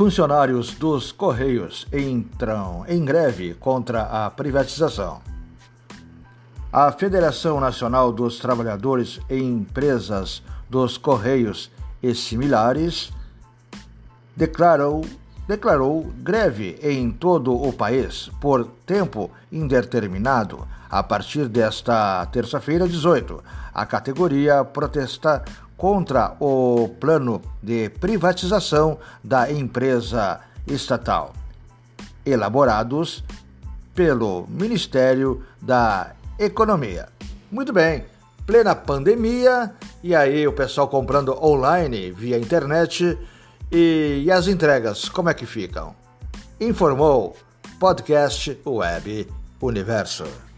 Funcionários dos Correios entram em greve contra a privatização. A Federação Nacional dos Trabalhadores e Empresas dos Correios e similares declarou, declarou greve em todo o país por tempo indeterminado a partir desta terça-feira, 18. A categoria protesta contra o plano de privatização da empresa estatal, elaborados pelo Ministério da Economia. Muito bem, plena pandemia, e aí o pessoal comprando online via internet e, e as entregas, como é que ficam? Informou Podcast Web Universo.